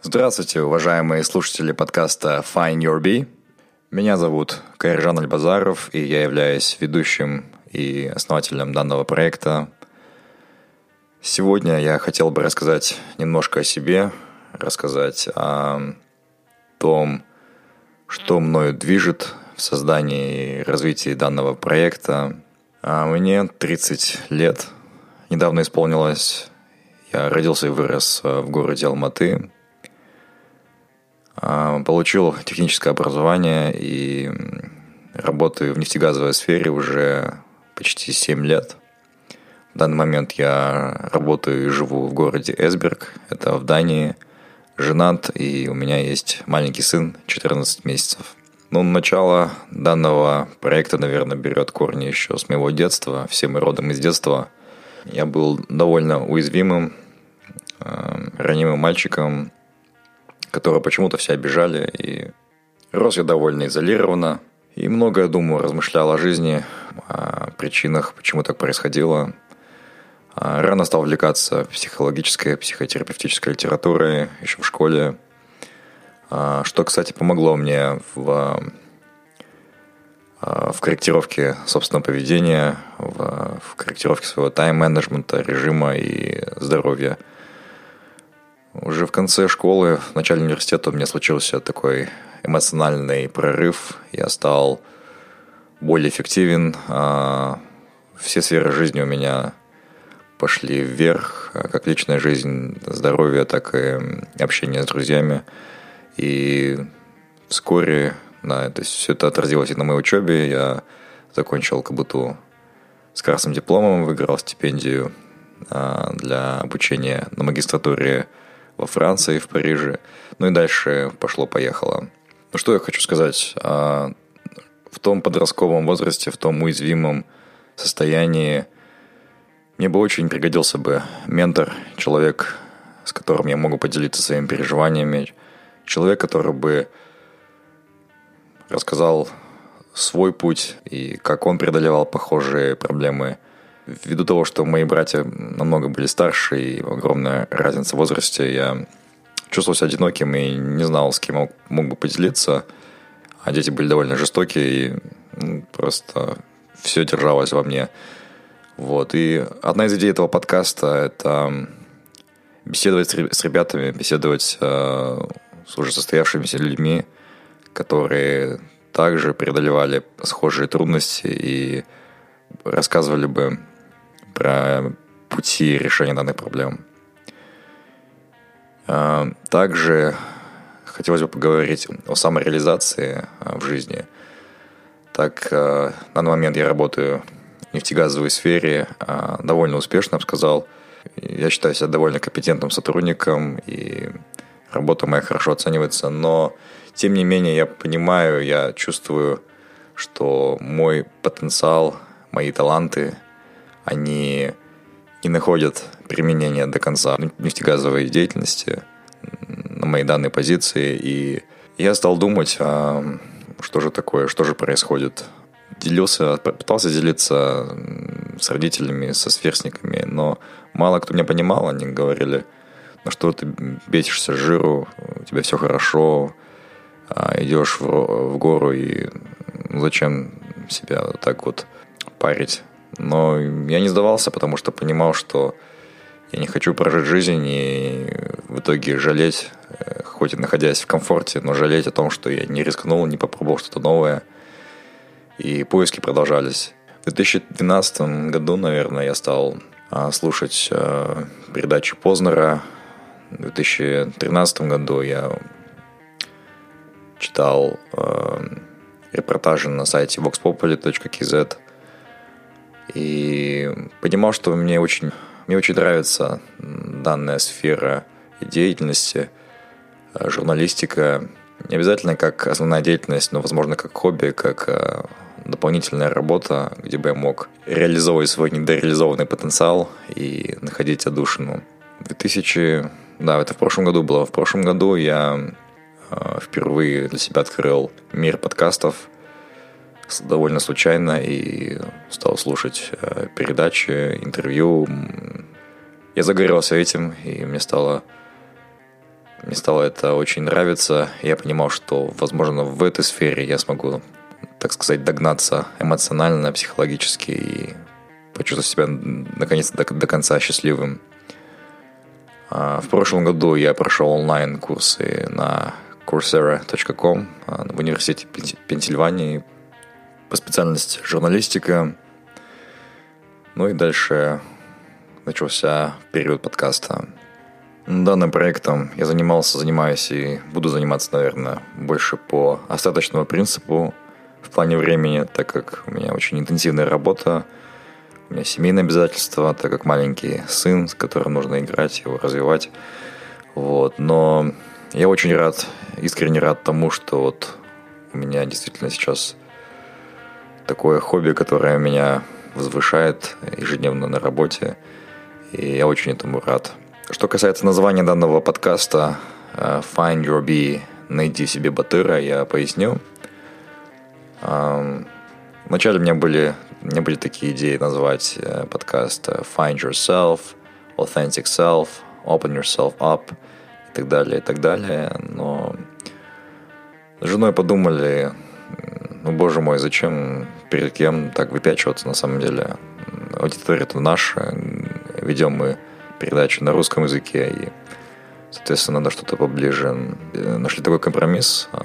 Здравствуйте, уважаемые слушатели подкаста Find Your Bee. Меня зовут Кайржан Альбазаров, и я являюсь ведущим и основателем данного проекта. Сегодня я хотел бы рассказать немножко о себе, рассказать о том, что мною движет в создании и развитии данного проекта. А мне 30 лет, недавно исполнилось. Я родился и вырос в городе Алматы, получил техническое образование и работаю в нефтегазовой сфере уже почти 7 лет. В данный момент я работаю и живу в городе Эсберг, это в Дании, женат, и у меня есть маленький сын, 14 месяцев. Ну, начало данного проекта, наверное, берет корни еще с моего детства. Все мы родом из детства. Я был довольно уязвимым, э, ранимым мальчиком, которого почему-то все обижали. И рос я довольно изолированно. И многое думаю, размышлял о жизни, о причинах, почему так происходило. А, рано стал увлекаться психологической, психотерапевтической литературой еще в школе. А, что, кстати, помогло мне в, а, в корректировке собственного поведения, в, в корректировке своего тайм-менеджмента, режима и здоровья – уже в конце школы, в начале университета у меня случился такой эмоциональный прорыв. Я стал более эффективен. А, все сферы жизни у меня пошли вверх, а, как личная жизнь, здоровье, так и общение с друзьями. И вскоре, да, то есть все это отразилось и на моей учебе. Я закончил КБТУ с красным дипломом, выиграл стипендию а, для обучения на магистратуре во Франции, в Париже. Ну и дальше пошло-поехало. Ну что я хочу сказать. А, в том подростковом возрасте, в том уязвимом состоянии мне бы очень пригодился бы ментор, человек, с которым я могу поделиться своими переживаниями, человек, который бы рассказал свой путь и как он преодолевал похожие проблемы ввиду того, что мои братья намного были старше и огромная разница в возрасте, я чувствовал себя одиноким и не знал, с кем мог, мог бы поделиться. А дети были довольно жестокие, и ну, просто все держалось во мне. Вот. И одна из идей этого подкаста – это беседовать с ребятами, беседовать э, с уже состоявшимися людьми, которые также преодолевали схожие трудности и рассказывали бы про пути решения данных проблем. А, также хотелось бы поговорить о самореализации а, в жизни. Так, а, на данный момент я работаю в нефтегазовой сфере довольно успешно, я бы сказал. Я считаю себя довольно компетентным сотрудником, и работа моя хорошо оценивается, но тем не менее я понимаю, я чувствую, что мой потенциал, мои таланты – они не находят применения до конца нефтегазовой деятельности на моей данной позиции. И я стал думать, а что же такое, что же происходит. Делился, пытался делиться с родителями, со сверстниками, но мало кто меня понимал, они говорили, ну что ты бесишься жиру, у тебя все хорошо, а идешь в, в гору и зачем себя так вот парить. Но я не сдавался, потому что понимал, что я не хочу прожить жизнь и в итоге жалеть. хоть и находясь в комфорте, но жалеть о том, что я не рискнул, не попробовал что-то новое. И поиски продолжались. В 2012 году, наверное, я стал а, слушать а, передачи Познера. В 2013 году я читал а, репортажи на сайте voxpopuli.kz и понимал, что мне очень, мне очень нравится данная сфера деятельности, журналистика. Не обязательно как основная деятельность, но, возможно, как хобби, как дополнительная работа, где бы я мог реализовывать свой недореализованный потенциал и находить отдушину. 2000... Да, это в прошлом году было. В прошлом году я э, впервые для себя открыл мир подкастов довольно случайно и стал слушать э, передачи, интервью. Я загорелся этим, и мне стало мне стало это очень нравиться. Я понимал, что, возможно, в этой сфере я смогу так сказать, догнаться эмоционально, психологически и почувствовать себя наконец-то до, до конца счастливым. А, в прошлом году я прошел онлайн-курсы на coursera.com а, в университете Пенсильвании по специальности журналистика. Ну и дальше начался период подкаста. Данным проектом я занимался, занимаюсь и буду заниматься, наверное, больше по остаточному принципу – в плане времени, так как у меня очень интенсивная работа, у меня семейные обязательства, так как маленький сын, с которым нужно играть, его развивать. Вот. Но я очень рад, искренне рад тому, что вот у меня действительно сейчас такое хобби, которое меня возвышает ежедневно на работе. И я очень этому рад. Что касается названия данного подкаста э, Find Your Bee, найди себе батыра, я поясню. Вначале у меня были, у меня были такие идеи назвать э, подкаст э, Find Yourself, Authentic Self, Open Yourself Up и так далее, и так далее. Но с женой подумали, ну, боже мой, зачем перед кем так выпячиваться на самом деле? Аудитория-то наша, ведем мы передачу на русском языке, и, соответственно, надо что-то поближе. Нашли такой компромисс –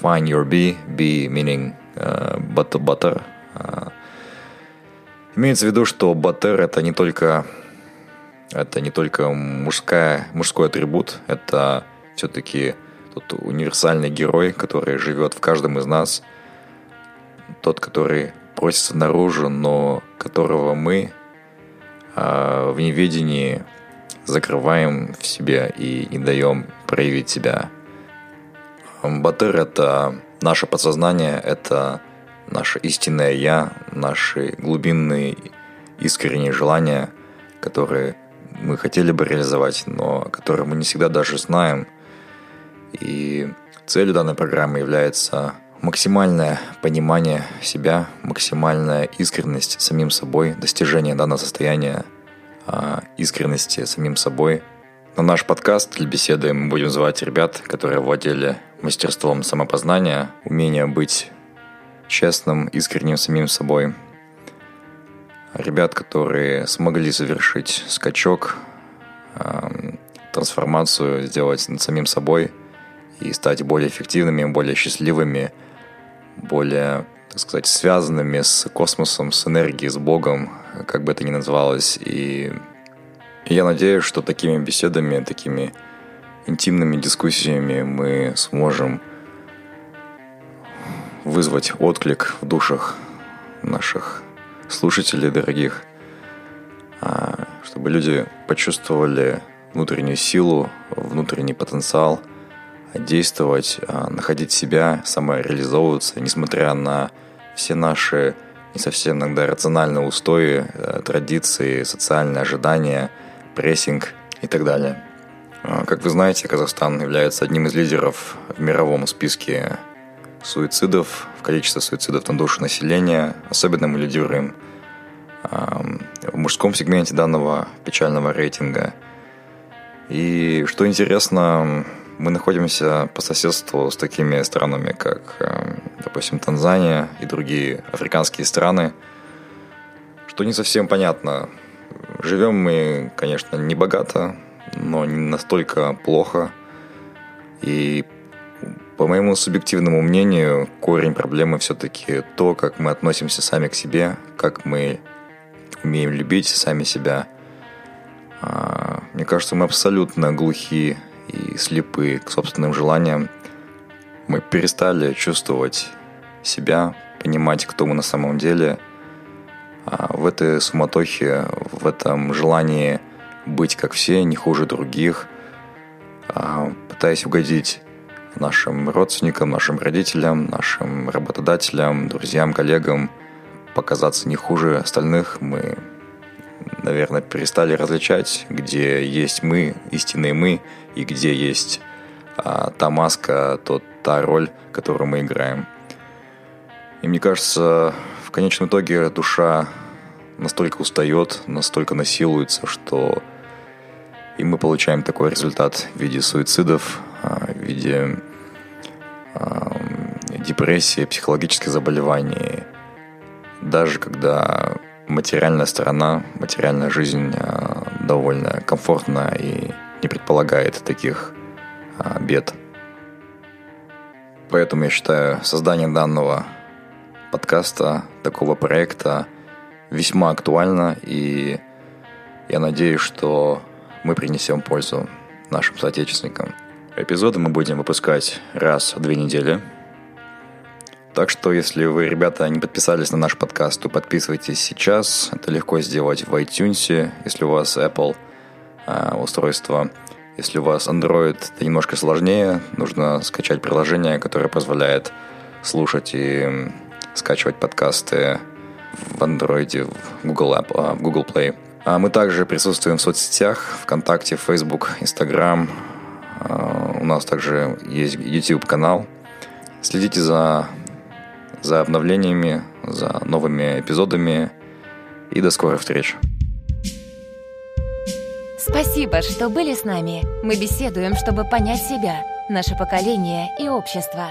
find your bee, bee meaning uh, butter, имеется в виду, что butter это не только это не только мужская, мужской атрибут, это все-таки тот универсальный герой, который живет в каждом из нас, тот, который просится наружу, но которого мы э, в неведении закрываем в себе и не даем проявить себя. Батыр — это наше подсознание, это наше истинное «я», наши глубинные искренние желания, которые мы хотели бы реализовать, но которые мы не всегда даже знаем. И целью данной программы является максимальное понимание себя, максимальная искренность самим собой, достижение данного состояния а, искренности самим собой. На наш подкаст для беседы мы будем звать ребят, которые владели мастерством самопознания, умение быть честным, искренним самим собой. Ребят, которые смогли совершить скачок, трансформацию сделать над самим собой и стать более эффективными, более счастливыми, более, так сказать, связанными с космосом, с энергией, с Богом, как бы это ни называлось. И я надеюсь, что такими беседами, такими интимными дискуссиями мы сможем вызвать отклик в душах наших слушателей дорогих, а, чтобы люди почувствовали внутреннюю силу, внутренний потенциал, действовать, а, находить себя, самореализовываться, несмотря на все наши не совсем иногда рациональные устои, э, традиции, социальные ожидания, прессинг и так далее. А, как вы знаете, Казахстан является одним из лидеров в мировом списке суицидов, в количестве суицидов на душу населения. Особенно мы лидируем в мужском сегменте данного печального рейтинга. И что интересно, мы находимся по соседству с такими странами, как, допустим, Танзания и другие африканские страны, что не совсем понятно. Живем мы, конечно, не богато, но не настолько плохо. И по моему субъективному мнению, корень проблемы все-таки то, как мы относимся сами к себе, как мы умеем любить сами себя. А, мне кажется, мы абсолютно глухи и слепы к собственным желаниям. Мы перестали чувствовать себя, понимать, кто мы на самом деле. А в этой суматохе, в этом желании быть как все, не хуже других, а, пытаясь угодить нашим родственникам, нашим родителям, нашим работодателям, друзьям, коллегам, показаться не хуже остальных, мы, наверное, перестали различать, где есть мы, истинные мы, и где есть а, та маска, тот, та роль, которую мы играем. И мне кажется, в конечном итоге душа настолько устает, настолько насилуется, что и мы получаем такой результат в виде суицидов, а, в виде депрессии, психологических заболеваний. Даже когда материальная сторона, материальная жизнь а, довольно комфортна и не предполагает таких а, бед. Поэтому я считаю создание данного подкаста, такого проекта весьма актуально, и я надеюсь, что мы принесем пользу нашим соотечественникам. Эпизоды мы будем выпускать раз в две недели. Так что, если вы, ребята, не подписались на наш подкаст, то подписывайтесь сейчас. Это легко сделать в iTunes, если у вас Apple э, устройство. Если у вас Android, это немножко сложнее. Нужно скачать приложение, которое позволяет слушать и скачивать подкасты в Android, в Google, App, а, в Google Play. А мы также присутствуем в соцсетях ВКонтакте, Facebook, Instagram, а, у нас также есть YouTube-канал. Следите за, за обновлениями, за новыми эпизодами. И до скорых встреч. Спасибо, что были с нами. Мы беседуем, чтобы понять себя, наше поколение и общество.